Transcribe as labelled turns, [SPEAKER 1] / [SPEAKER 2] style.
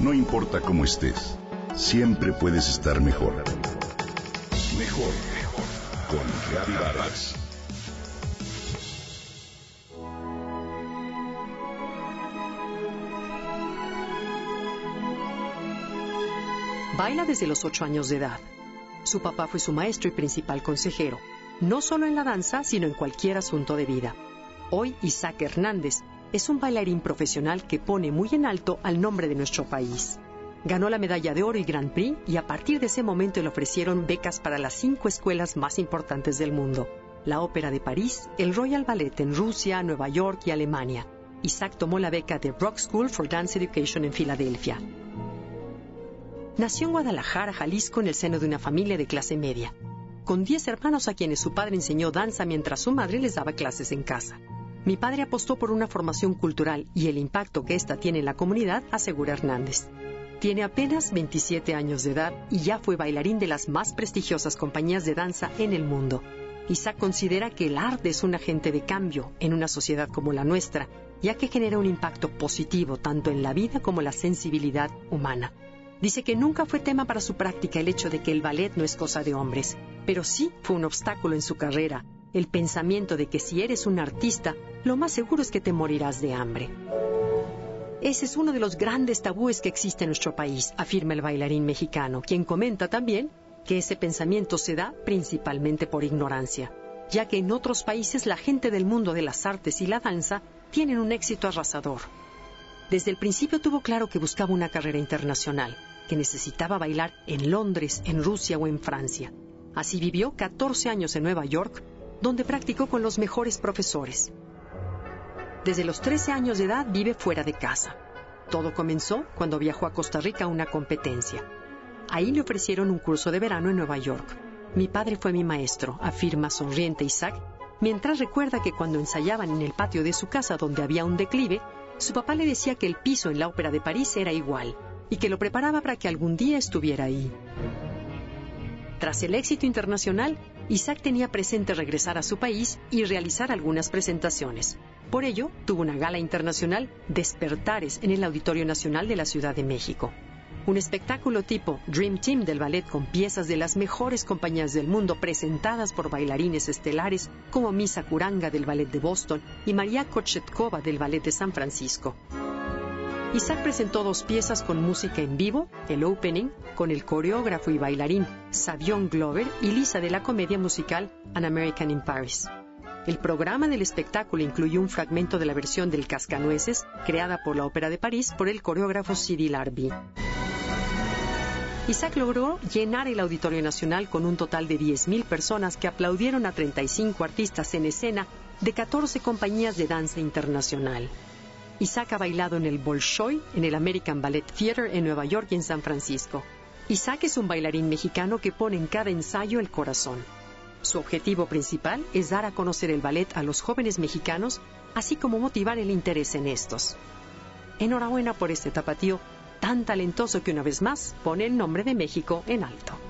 [SPEAKER 1] No importa cómo estés, siempre puedes estar mejor. Mejor, mejor. Con Vargas.
[SPEAKER 2] Baila desde los ocho años de edad. Su papá fue su maestro y principal consejero, no solo en la danza, sino en cualquier asunto de vida. Hoy Isaac Hernández es un bailarín profesional que pone muy en alto al nombre de nuestro país. Ganó la medalla de oro y Grand Prix y a partir de ese momento le ofrecieron becas para las cinco escuelas más importantes del mundo. La Ópera de París, el Royal Ballet en Rusia, Nueva York y Alemania. Isaac tomó la beca de Brock School for Dance Education en Filadelfia. Nació en Guadalajara, Jalisco, en el seno de una familia de clase media, con diez hermanos a quienes su padre enseñó danza mientras su madre les daba clases en casa. Mi padre apostó por una formación cultural y el impacto que ésta tiene en la comunidad, asegura Hernández. Tiene apenas 27 años de edad y ya fue bailarín de las más prestigiosas compañías de danza en el mundo. Isaac considera que el arte es un agente de cambio en una sociedad como la nuestra, ya que genera un impacto positivo tanto en la vida como en la sensibilidad humana. Dice que nunca fue tema para su práctica el hecho de que el ballet no es cosa de hombres, pero sí fue un obstáculo en su carrera, el pensamiento de que si eres un artista, lo más seguro es que te morirás de hambre. Ese es uno de los grandes tabúes que existe en nuestro país, afirma el bailarín mexicano, quien comenta también que ese pensamiento se da principalmente por ignorancia, ya que en otros países la gente del mundo de las artes y la danza tienen un éxito arrasador. Desde el principio tuvo claro que buscaba una carrera internacional, que necesitaba bailar en Londres, en Rusia o en Francia. Así vivió 14 años en Nueva York, donde practicó con los mejores profesores. Desde los 13 años de edad vive fuera de casa. Todo comenzó cuando viajó a Costa Rica a una competencia. Ahí le ofrecieron un curso de verano en Nueva York. Mi padre fue mi maestro, afirma sonriente Isaac, mientras recuerda que cuando ensayaban en el patio de su casa donde había un declive, su papá le decía que el piso en la ópera de París era igual y que lo preparaba para que algún día estuviera ahí. Tras el éxito internacional, Isaac tenía presente regresar a su país y realizar algunas presentaciones. Por ello, tuvo una gala internacional Despertares en el Auditorio Nacional de la Ciudad de México. Un espectáculo tipo Dream Team del ballet con piezas de las mejores compañías del mundo presentadas por bailarines estelares como Misa Kuranga del Ballet de Boston y María Kochetkova del Ballet de San Francisco. Isaac presentó dos piezas con música en vivo, el opening, con el coreógrafo y bailarín Savion Glover y Lisa de la comedia musical An American in Paris. El programa del espectáculo incluyó un fragmento de la versión del Cascanueces, creada por la Ópera de París por el coreógrafo Cyril Larby. Isaac logró llenar el Auditorio Nacional con un total de 10.000 personas que aplaudieron a 35 artistas en escena de 14 compañías de danza internacional. Isaac ha bailado en el Bolshoi, en el American Ballet Theater en Nueva York y en San Francisco. Isaac es un bailarín mexicano que pone en cada ensayo el corazón. Su objetivo principal es dar a conocer el ballet a los jóvenes mexicanos, así como motivar el interés en estos. Enhorabuena por este tapatío tan talentoso que una vez más pone el nombre de México en alto.